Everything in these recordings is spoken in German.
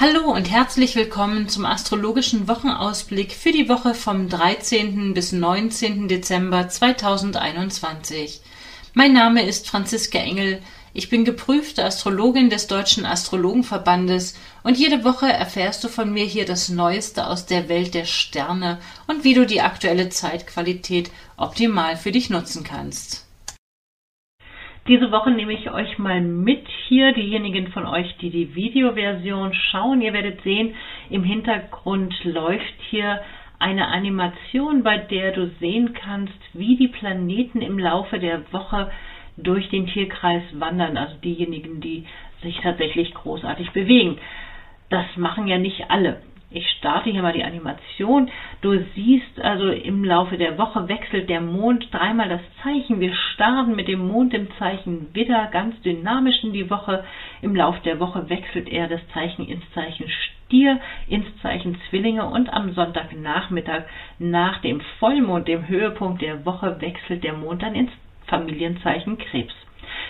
Hallo und herzlich willkommen zum astrologischen Wochenausblick für die Woche vom 13. bis 19. Dezember 2021. Mein Name ist Franziska Engel. Ich bin geprüfte Astrologin des Deutschen Astrologenverbandes und jede Woche erfährst du von mir hier das Neueste aus der Welt der Sterne und wie du die aktuelle Zeitqualität optimal für dich nutzen kannst. Diese Woche nehme ich euch mal mit hier, diejenigen von euch, die die Videoversion schauen. Ihr werdet sehen, im Hintergrund läuft hier eine Animation, bei der du sehen kannst, wie die Planeten im Laufe der Woche durch den Tierkreis wandern, also diejenigen, die sich tatsächlich großartig bewegen. Das machen ja nicht alle. Ich starte hier mal die Animation. Du siehst also im Laufe der Woche wechselt der Mond dreimal das Zeichen. Wir starten mit dem Mond im Zeichen Widder ganz dynamisch in die Woche. Im Laufe der Woche wechselt er das Zeichen ins Zeichen Stier, ins Zeichen Zwillinge und am Sonntagnachmittag nach dem Vollmond, dem Höhepunkt der Woche, wechselt der Mond dann ins Familienzeichen Krebs.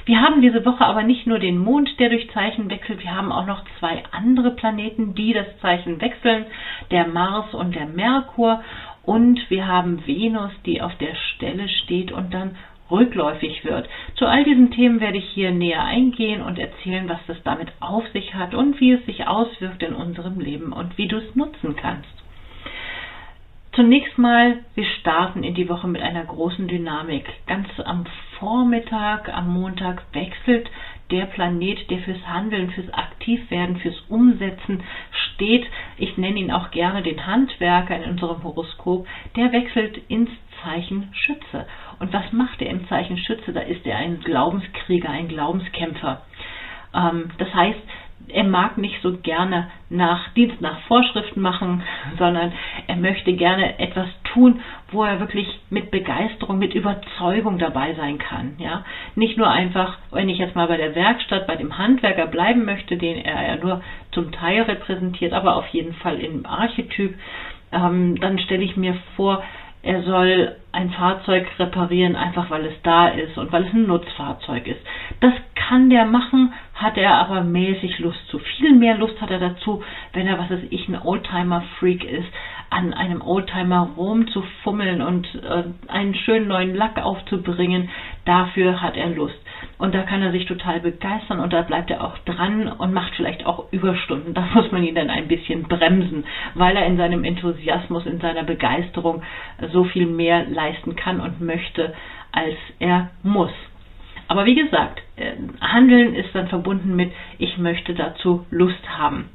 Wir haben diese Woche aber nicht nur den Mond, der durch Zeichen wechselt, wir haben auch noch zwei andere Planeten, die das Zeichen wechseln, der Mars und der Merkur. Und wir haben Venus, die auf der Stelle steht und dann rückläufig wird. Zu all diesen Themen werde ich hier näher eingehen und erzählen, was das damit auf sich hat und wie es sich auswirkt in unserem Leben und wie du es nutzen kannst. Zunächst mal, wir starten in die Woche mit einer großen Dynamik. Ganz am Vormittag, am Montag wechselt der Planet, der fürs Handeln, fürs Aktivwerden, fürs Umsetzen steht. Ich nenne ihn auch gerne den Handwerker in unserem Horoskop. Der wechselt ins Zeichen Schütze. Und was macht er im Zeichen Schütze? Da ist er ein Glaubenskrieger, ein Glaubenskämpfer. Ähm, das heißt, er mag nicht so gerne nach Dienst nach Vorschriften machen, sondern er möchte gerne etwas tun, wo er wirklich mit Begeisterung, mit Überzeugung dabei sein kann. Ja, nicht nur einfach, wenn ich jetzt mal bei der Werkstatt, bei dem Handwerker bleiben möchte, den er ja nur zum Teil repräsentiert, aber auf jeden Fall im Archetyp, ähm, dann stelle ich mir vor, er soll ein Fahrzeug reparieren, einfach weil es da ist und weil es ein Nutzfahrzeug ist. Das kann der machen, hat er aber mäßig Lust zu. Viel mehr Lust hat er dazu, wenn er, was weiß ich, ein Oldtimer-Freak ist, an einem Oldtimer rumzufummeln und äh, einen schönen neuen Lack aufzubringen. Dafür hat er Lust. Und da kann er sich total begeistern und da bleibt er auch dran und macht vielleicht auch Überstunden. Da muss man ihn dann ein bisschen bremsen, weil er in seinem Enthusiasmus, in seiner Begeisterung so viel mehr leisten kann und möchte, als er muss. Aber wie gesagt, äh, Handeln ist dann verbunden mit, ich möchte dazu Lust haben.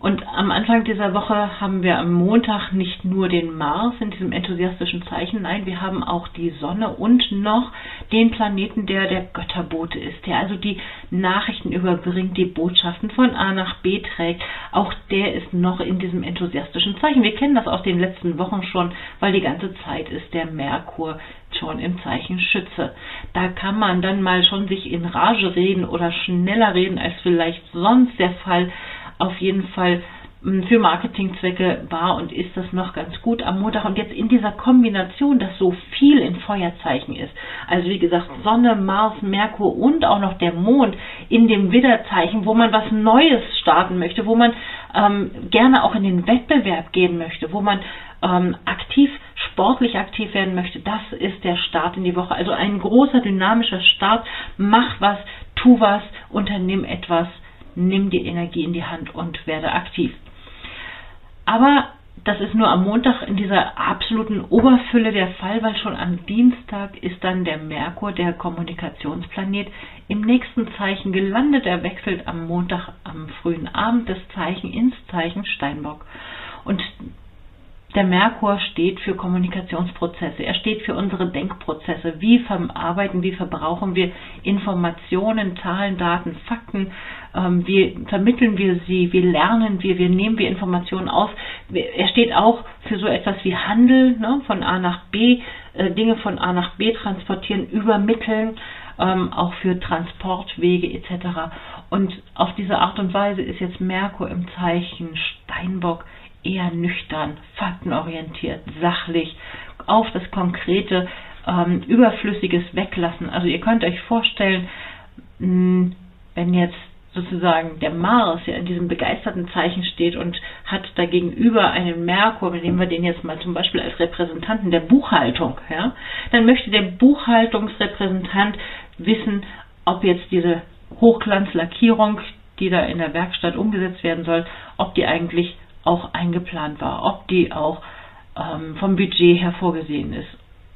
Und am Anfang dieser Woche haben wir am Montag nicht nur den Mars in diesem enthusiastischen Zeichen, nein, wir haben auch die Sonne und noch den Planeten, der der Götterbote ist, der also die Nachrichten überbringt, die Botschaften von A nach B trägt. Auch der ist noch in diesem enthusiastischen Zeichen. Wir kennen das aus den letzten Wochen schon, weil die ganze Zeit ist der Merkur schon im Zeichen Schütze. Da kann man dann mal schon sich in Rage reden oder schneller reden als vielleicht sonst der Fall auf jeden Fall hm, für Marketingzwecke war und ist das noch ganz gut am Montag. Und jetzt in dieser Kombination, dass so viel in Feuerzeichen ist, also wie gesagt Sonne, Mars, Merkur und auch noch der Mond in dem Widderzeichen, wo man was Neues starten möchte, wo man ähm, gerne auch in den Wettbewerb gehen möchte, wo man ähm, aktiv, sportlich aktiv werden möchte, das ist der Start in die Woche. Also ein großer, dynamischer Start. Mach was, tu was, unternimm etwas nimm die Energie in die Hand und werde aktiv. Aber das ist nur am Montag in dieser absoluten Oberfülle der Fall, weil schon am Dienstag ist dann der Merkur, der Kommunikationsplanet, im nächsten Zeichen gelandet. Er wechselt am Montag am frühen Abend das Zeichen ins Zeichen Steinbock. Und der Merkur steht für Kommunikationsprozesse. Er steht für unsere Denkprozesse. Wie verarbeiten, wie verbrauchen wir Informationen, Zahlen, Daten, Fakten? Ähm, wie vermitteln wir sie? Wie lernen wir? Wie nehmen wir Informationen auf? Er steht auch für so etwas wie Handel, ne, von A nach B, äh, Dinge von A nach B transportieren, übermitteln, ähm, auch für Transportwege etc. Und auf diese Art und Weise ist jetzt Merkur im Zeichen Steinbock eher nüchtern, faktenorientiert, sachlich, auf das Konkrete, ähm, Überflüssiges weglassen. Also ihr könnt euch vorstellen, mh, wenn jetzt sozusagen der Mars ja in diesem begeisterten Zeichen steht und hat dagegenüber einen Merkur, nehmen wir den jetzt mal zum Beispiel als Repräsentanten der Buchhaltung, ja, dann möchte der Buchhaltungsrepräsentant wissen, ob jetzt diese Hochglanzlackierung, die da in der Werkstatt umgesetzt werden soll, ob die eigentlich auch eingeplant war, ob die auch ähm, vom Budget her vorgesehen ist.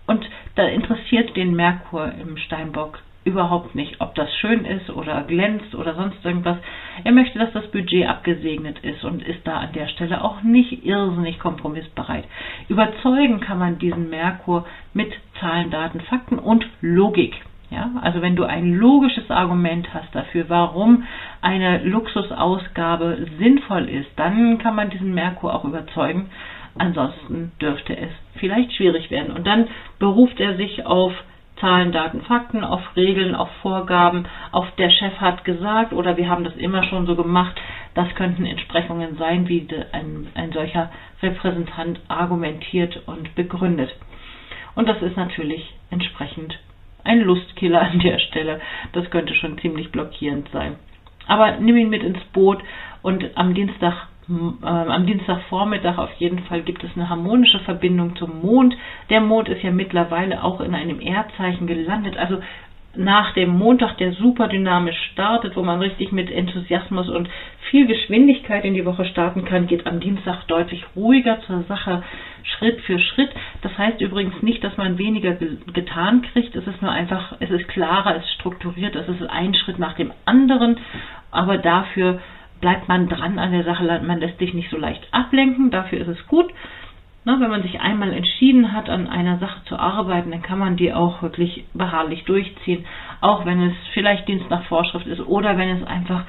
Und da interessiert den Merkur im Steinbock überhaupt nicht, ob das schön ist oder glänzt oder sonst irgendwas. Er möchte, dass das Budget abgesegnet ist und ist da an der Stelle auch nicht irrsinnig kompromissbereit. Überzeugen kann man diesen Merkur mit Zahlen, Daten, Fakten und Logik. Ja, also wenn du ein logisches Argument hast dafür, warum eine Luxusausgabe sinnvoll ist, dann kann man diesen Merkur auch überzeugen. Ansonsten dürfte es vielleicht schwierig werden. Und dann beruft er sich auf Zahlen, Daten, Fakten, auf Regeln, auf Vorgaben, auf der Chef hat gesagt oder wir haben das immer schon so gemacht. Das könnten Entsprechungen sein, wie ein, ein solcher Repräsentant argumentiert und begründet. Und das ist natürlich entsprechend ein Lustkiller an der Stelle. Das könnte schon ziemlich blockierend sein. Aber nimm ihn mit ins Boot und am Dienstag äh, am Dienstagvormittag auf jeden Fall gibt es eine harmonische Verbindung zum Mond. Der Mond ist ja mittlerweile auch in einem Erdzeichen gelandet. Also nach dem Montag, der super dynamisch startet, wo man richtig mit Enthusiasmus und viel Geschwindigkeit in die Woche starten kann, geht am Dienstag deutlich ruhiger zur Sache, Schritt für Schritt. Das heißt übrigens nicht, dass man weniger getan kriegt. Es ist nur einfach, es ist klarer, es ist strukturiert, es ist ein Schritt nach dem anderen, aber dafür bleibt man dran an der Sache, man lässt sich nicht so leicht ablenken, dafür ist es gut. Na, wenn man sich einmal entschieden hat, an einer Sache zu arbeiten, dann kann man die auch wirklich beharrlich durchziehen, auch wenn es vielleicht Dienst nach Vorschrift ist oder wenn es einfach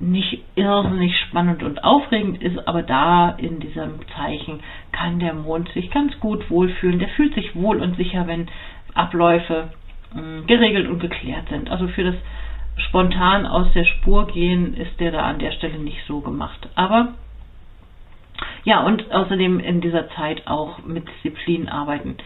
nicht irrsinnig spannend und aufregend ist, aber da in diesem Zeichen kann der Mond sich ganz gut wohlfühlen. Der fühlt sich wohl und sicher, wenn Abläufe mh, hm, geregelt und geklärt sind. Also für das spontan aus der Spur gehen ist der da an der Stelle nicht so gemacht. Aber ja, und außerdem in dieser Zeit auch mit Disziplin arbeiten.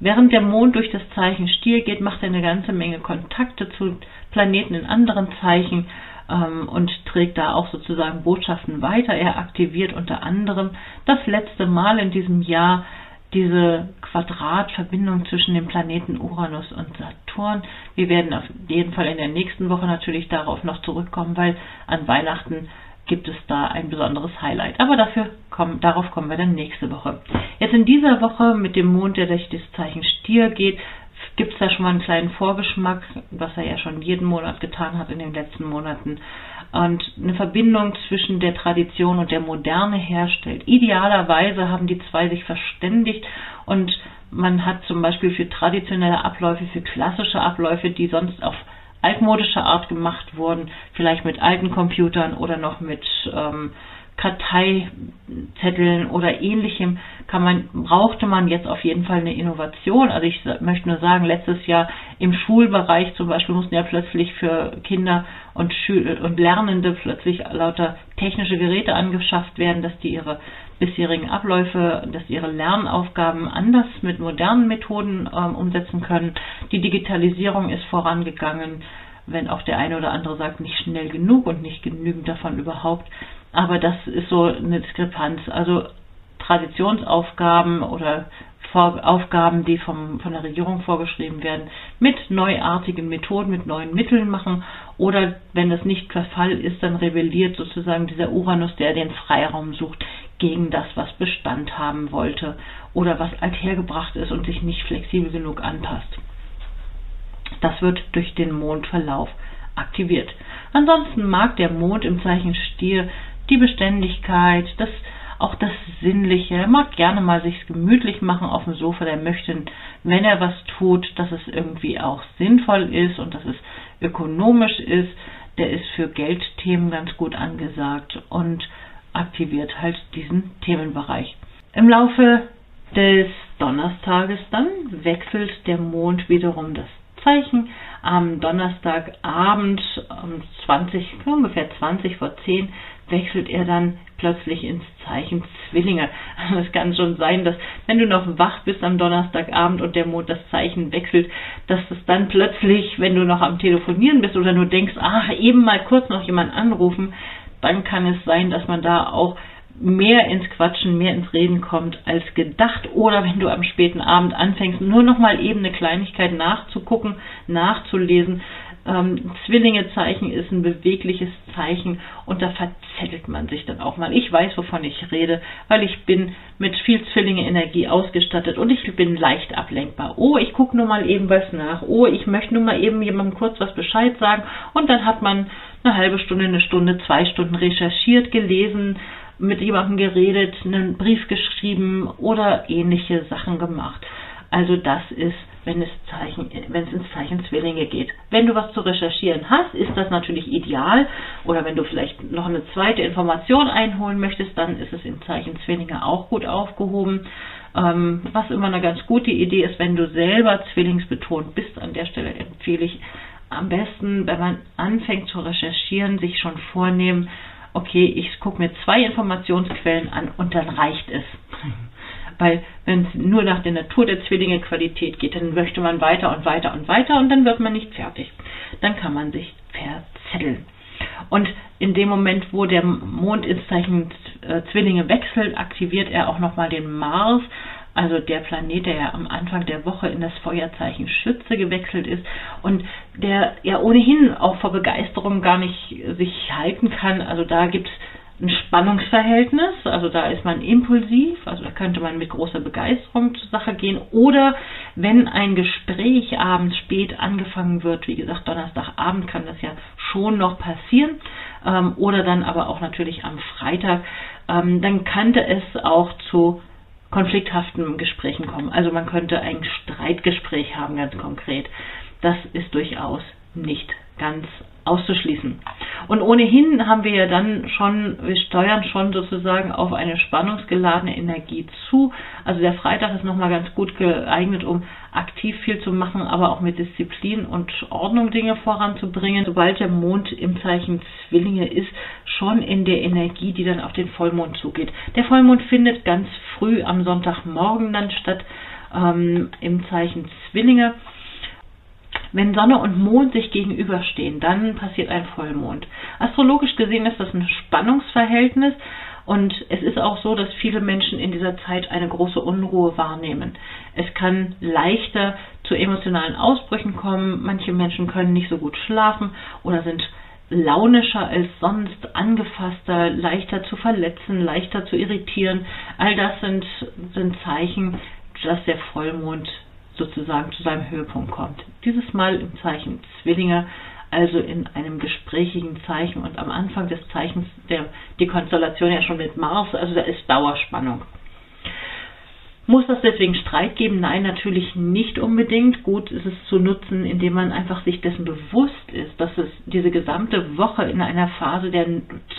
Während der Mond durch das Zeichen Stier geht, macht er eine ganze Menge Kontakte zu Planeten in anderen Zeichen ähm, und trägt da auch sozusagen Botschaften weiter. Er aktiviert unter anderem das letzte Mal in diesem Jahr diese Quadratverbindung zwischen dem Planeten Uranus und Saturn. Wir werden auf jeden Fall in der nächsten Woche natürlich darauf noch zurückkommen, weil an Weihnachten gibt es da ein besonderes Highlight. Aber dafür kommen, darauf kommen wir dann nächste Woche. Jetzt in dieser Woche mit dem Mond, der durch das Zeichen Stier geht, gibt es da schon mal einen kleinen Vorgeschmack, was er ja schon jeden Monat getan hat in den letzten Monaten. Und eine Verbindung zwischen der Tradition und der Moderne herstellt. Idealerweise haben die zwei sich verständigt und man hat zum Beispiel für traditionelle Abläufe, für klassische Abläufe, die sonst auf altmodische Art gemacht wurden, vielleicht mit alten Computern oder noch mit ähm, Karteizetteln oder ähnlichem, kann man, brauchte man jetzt auf jeden Fall eine Innovation. Also ich möchte nur sagen, letztes Jahr im Schulbereich zum Beispiel mussten ja plötzlich für Kinder und, Schül und Lernende plötzlich lauter technische Geräte angeschafft werden, dass die ihre bisherigen Abläufe, dass ihre Lernaufgaben anders mit modernen Methoden ähm, umsetzen können. Die Digitalisierung ist vorangegangen, wenn auch der eine oder andere sagt, nicht schnell genug und nicht genügend davon überhaupt. Aber das ist so eine Diskrepanz. Also Traditionsaufgaben oder Aufgaben, die vom, von der Regierung vorgeschrieben werden, mit neuartigen Methoden, mit neuen Mitteln machen. Oder wenn das nicht der Fall ist, dann rebelliert sozusagen dieser Uranus, der den Freiraum sucht, gegen das, was Bestand haben wollte oder was althergebracht ist und sich nicht flexibel genug anpasst. Das wird durch den Mondverlauf aktiviert. Ansonsten mag der Mond im Zeichen Stier die Beständigkeit, das auch das Sinnliche. Er mag gerne mal sich gemütlich machen auf dem Sofa. Der möchte, wenn er was tut, dass es irgendwie auch sinnvoll ist und dass es ökonomisch ist. Der ist für Geldthemen ganz gut angesagt und aktiviert halt diesen Themenbereich. Im Laufe des Donnerstages dann wechselt der Mond wiederum das Zeichen. Am Donnerstagabend um 20, ungefähr 20 vor 10 wechselt er dann plötzlich ins Zeichen Zwillinge. Also es kann schon sein, dass wenn du noch wach bist am Donnerstagabend und der Mond das Zeichen wechselt, dass es dann plötzlich, wenn du noch am Telefonieren bist oder nur denkst, ach, eben mal kurz noch jemand anrufen, dann kann es sein, dass man da auch mehr ins Quatschen, mehr ins Reden kommt als gedacht. Oder wenn du am späten Abend anfängst, nur noch mal eben eine Kleinigkeit nachzugucken, nachzulesen. Ähm, Zwillingezeichen ist ein bewegliches Zeichen und da verzettelt man sich dann auch mal. Ich weiß, wovon ich rede, weil ich bin mit viel Zwillinge-Energie ausgestattet und ich bin leicht ablenkbar. Oh, ich gucke nur mal eben was nach. Oh, ich möchte nur mal eben jemandem kurz was Bescheid sagen und dann hat man eine halbe Stunde, eine Stunde, zwei Stunden recherchiert, gelesen, mit jemandem geredet, einen Brief geschrieben oder ähnliche Sachen gemacht. Also das ist, wenn es, Zeichen, wenn es ins Zeichen Zwillinge geht. Wenn du was zu recherchieren hast, ist das natürlich ideal. Oder wenn du vielleicht noch eine zweite Information einholen möchtest, dann ist es im Zeichen Zwillinge auch gut aufgehoben. Ähm, was immer eine ganz gute Idee ist, wenn du selber zwillingsbetont bist, an der Stelle empfehle ich am besten, wenn man anfängt zu recherchieren, sich schon vornehmen, okay, ich gucke mir zwei Informationsquellen an und dann reicht es. Weil wenn es nur nach der Natur der Zwillinge Qualität geht, dann möchte man weiter und weiter und weiter und dann wird man nicht fertig. Dann kann man sich verzetteln. Und in dem Moment, wo der Mond ins Zeichen äh, Zwillinge wechselt, aktiviert er auch nochmal den Mars, also der Planet, der ja am Anfang der Woche in das Feuerzeichen Schütze gewechselt ist und der ja ohnehin auch vor Begeisterung gar nicht sich halten kann. Also da gibt es ein Spannungsverhältnis, also da ist man impulsiv, also da könnte man mit großer Begeisterung zur Sache gehen. Oder wenn ein Gespräch abends spät angefangen wird, wie gesagt, Donnerstagabend kann das ja schon noch passieren, ähm, oder dann aber auch natürlich am Freitag, ähm, dann könnte es auch zu konflikthaften Gesprächen kommen. Also man könnte ein Streitgespräch haben, ganz konkret. Das ist durchaus nicht ganz auszuschließen. Und ohnehin haben wir ja dann schon, wir steuern schon sozusagen auf eine spannungsgeladene Energie zu. Also der Freitag ist nochmal ganz gut geeignet, um aktiv viel zu machen, aber auch mit Disziplin und Ordnung Dinge voranzubringen. Sobald der Mond im Zeichen Zwillinge ist, schon in der Energie, die dann auf den Vollmond zugeht. Der Vollmond findet ganz früh am Sonntagmorgen dann statt ähm, im Zeichen Zwillinge. Wenn Sonne und Mond sich gegenüberstehen, dann passiert ein Vollmond. Astrologisch gesehen ist das ein Spannungsverhältnis und es ist auch so, dass viele Menschen in dieser Zeit eine große Unruhe wahrnehmen. Es kann leichter zu emotionalen Ausbrüchen kommen. Manche Menschen können nicht so gut schlafen oder sind launischer als sonst, angefasster, leichter zu verletzen, leichter zu irritieren. All das sind, sind Zeichen, dass der Vollmond sozusagen zu seinem Höhepunkt kommt. Dieses Mal im Zeichen Zwillinge, also in einem gesprächigen Zeichen und am Anfang des Zeichens der die Konstellation ja schon mit Mars, also da ist Dauerspannung. Muss das deswegen Streit geben? Nein, natürlich nicht unbedingt. Gut ist es zu nutzen, indem man einfach sich dessen bewusst ist, dass es diese gesamte Woche in einer Phase der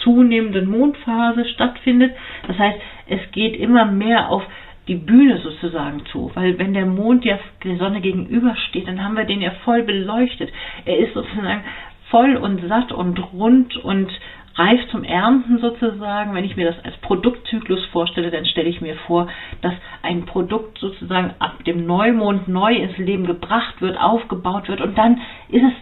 zunehmenden Mondphase stattfindet. Das heißt, es geht immer mehr auf die Bühne sozusagen zu, weil wenn der Mond ja der Sonne gegenübersteht, dann haben wir den ja voll beleuchtet. Er ist sozusagen voll und satt und rund und reif zum Ernten sozusagen. Wenn ich mir das als Produktzyklus vorstelle, dann stelle ich mir vor, dass ein Produkt sozusagen ab dem Neumond neu ins Leben gebracht wird, aufgebaut wird und dann ist es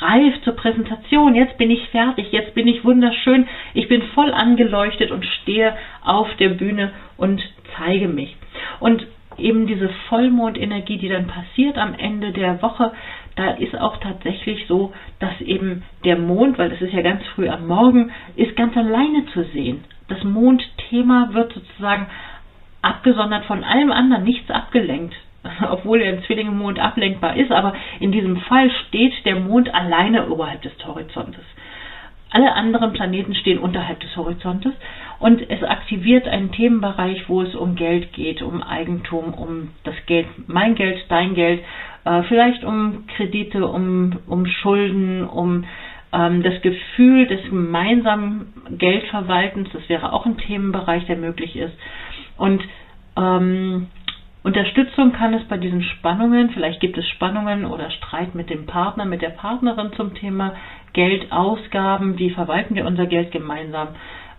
reif zur Präsentation. Jetzt bin ich fertig, jetzt bin ich wunderschön, ich bin voll angeleuchtet und stehe auf der Bühne und zeige mich. Und eben diese Vollmondenergie, die dann passiert am Ende der Woche, da ist auch tatsächlich so, dass eben der Mond, weil das ist ja ganz früh am Morgen, ist ganz alleine zu sehen. Das Mondthema wird sozusagen abgesondert von allem anderen, nichts abgelenkt. Obwohl er im Zwillingemond ablenkbar ist, aber in diesem Fall steht der Mond alleine oberhalb des Horizontes. Alle anderen Planeten stehen unterhalb des Horizontes und es aktiviert einen Themenbereich, wo es um Geld geht, um Eigentum, um das Geld, mein Geld, dein Geld, äh, vielleicht um Kredite, um, um Schulden, um ähm, das Gefühl des gemeinsamen Geldverwaltens. Das wäre auch ein Themenbereich, der möglich ist. Und ähm, Unterstützung kann es bei diesen Spannungen, vielleicht gibt es Spannungen oder Streit mit dem Partner, mit der Partnerin zum Thema Geldausgaben, wie verwalten wir unser Geld gemeinsam,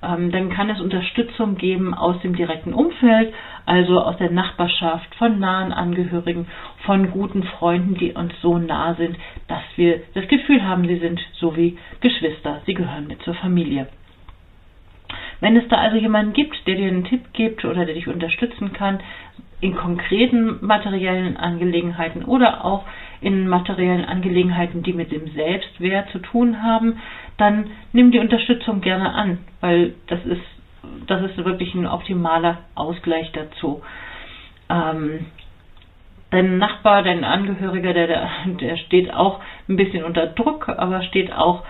ähm, dann kann es Unterstützung geben aus dem direkten Umfeld, also aus der Nachbarschaft, von nahen Angehörigen, von guten Freunden, die uns so nah sind, dass wir das Gefühl haben, sie sind so wie Geschwister, sie gehören mit zur Familie. Wenn es da also jemanden gibt, der dir einen Tipp gibt oder der dich unterstützen kann, in konkreten materiellen Angelegenheiten oder auch in materiellen Angelegenheiten, die mit dem Selbstwert zu tun haben, dann nimm die Unterstützung gerne an, weil das ist, das ist wirklich ein optimaler Ausgleich dazu. Ähm, dein Nachbar, dein Angehöriger, der, der steht auch ein bisschen unter Druck, aber steht auch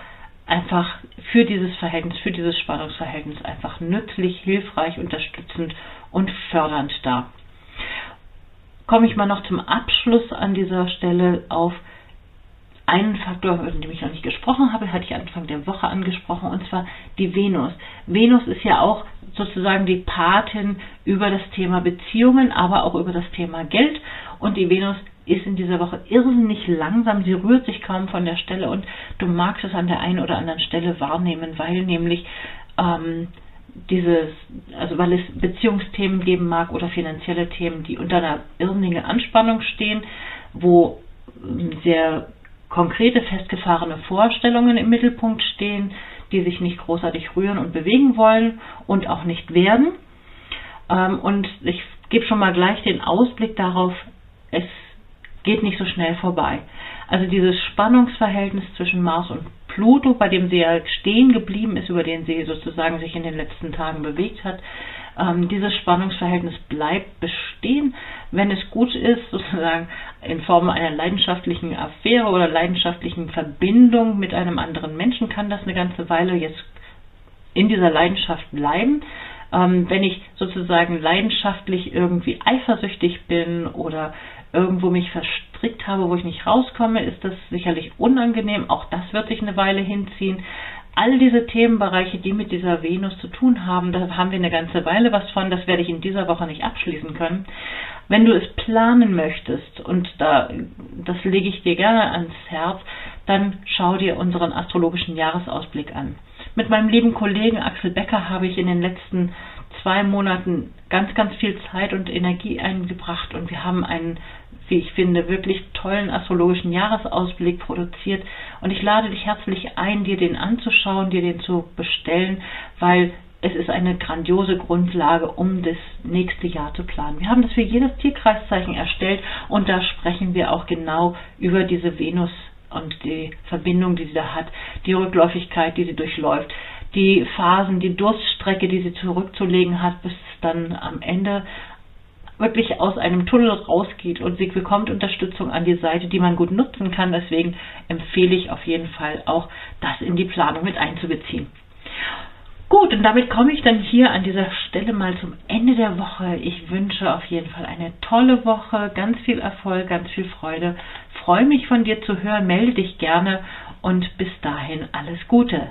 einfach für dieses Verhältnis, für dieses Spannungsverhältnis einfach nützlich, hilfreich, unterstützend und fördernd da komme ich mal noch zum Abschluss an dieser Stelle auf einen Faktor, über den ich noch nicht gesprochen habe, hatte ich Anfang der Woche angesprochen, und zwar die Venus. Venus ist ja auch sozusagen die Patin über das Thema Beziehungen, aber auch über das Thema Geld. Und die Venus ist in dieser Woche irrsinnig langsam, sie rührt sich kaum von der Stelle und du magst es an der einen oder anderen Stelle wahrnehmen, weil nämlich ähm, dieses, also weil es Beziehungsthemen geben mag oder finanzielle Themen, die unter einer irrsinnigen Anspannung stehen, wo ähm, sehr konkrete, festgefahrene Vorstellungen im Mittelpunkt stehen, die sich nicht großartig rühren und bewegen wollen und auch nicht werden. Ähm, und ich gebe schon mal gleich den Ausblick darauf, es geht nicht so schnell vorbei. Also dieses Spannungsverhältnis zwischen Mars und Pluto, bei dem sie ja stehen geblieben ist, über den sie sozusagen sich in den letzten Tagen bewegt hat, ähm, dieses Spannungsverhältnis bleibt bestehen, wenn es gut ist, sozusagen in Form einer leidenschaftlichen Affäre oder leidenschaftlichen Verbindung mit einem anderen Menschen, kann das eine ganze Weile jetzt in dieser Leidenschaft bleiben. Ähm, wenn ich sozusagen leidenschaftlich irgendwie eifersüchtig bin oder irgendwo mich verstrickt habe, wo ich nicht rauskomme, ist das sicherlich unangenehm. Auch das wird sich eine Weile hinziehen. All diese Themenbereiche, die mit dieser Venus zu tun haben, da haben wir eine ganze Weile was von. Das werde ich in dieser Woche nicht abschließen können. Wenn du es planen möchtest, und da, das lege ich dir gerne ans Herz, dann schau dir unseren astrologischen Jahresausblick an. Mit meinem lieben Kollegen Axel Becker habe ich in den letzten zwei Monaten ganz, ganz viel Zeit und Energie eingebracht und wir haben einen wie ich finde, wirklich tollen astrologischen Jahresausblick produziert. Und ich lade dich herzlich ein, dir den anzuschauen, dir den zu bestellen, weil es ist eine grandiose Grundlage, um das nächste Jahr zu planen. Wir haben das für jedes Tierkreiszeichen erstellt und da sprechen wir auch genau über diese Venus und die Verbindung, die sie da hat, die Rückläufigkeit, die sie durchläuft, die Phasen, die Durststrecke, die sie zurückzulegen hat, bis dann am Ende wirklich aus einem Tunnel rausgeht und sie bekommt Unterstützung an die Seite, die man gut nutzen kann. Deswegen empfehle ich auf jeden Fall auch, das in die Planung mit einzubeziehen. Gut, und damit komme ich dann hier an dieser Stelle mal zum Ende der Woche. Ich wünsche auf jeden Fall eine tolle Woche, ganz viel Erfolg, ganz viel Freude. Freue mich von dir zu hören, melde dich gerne und bis dahin alles Gute.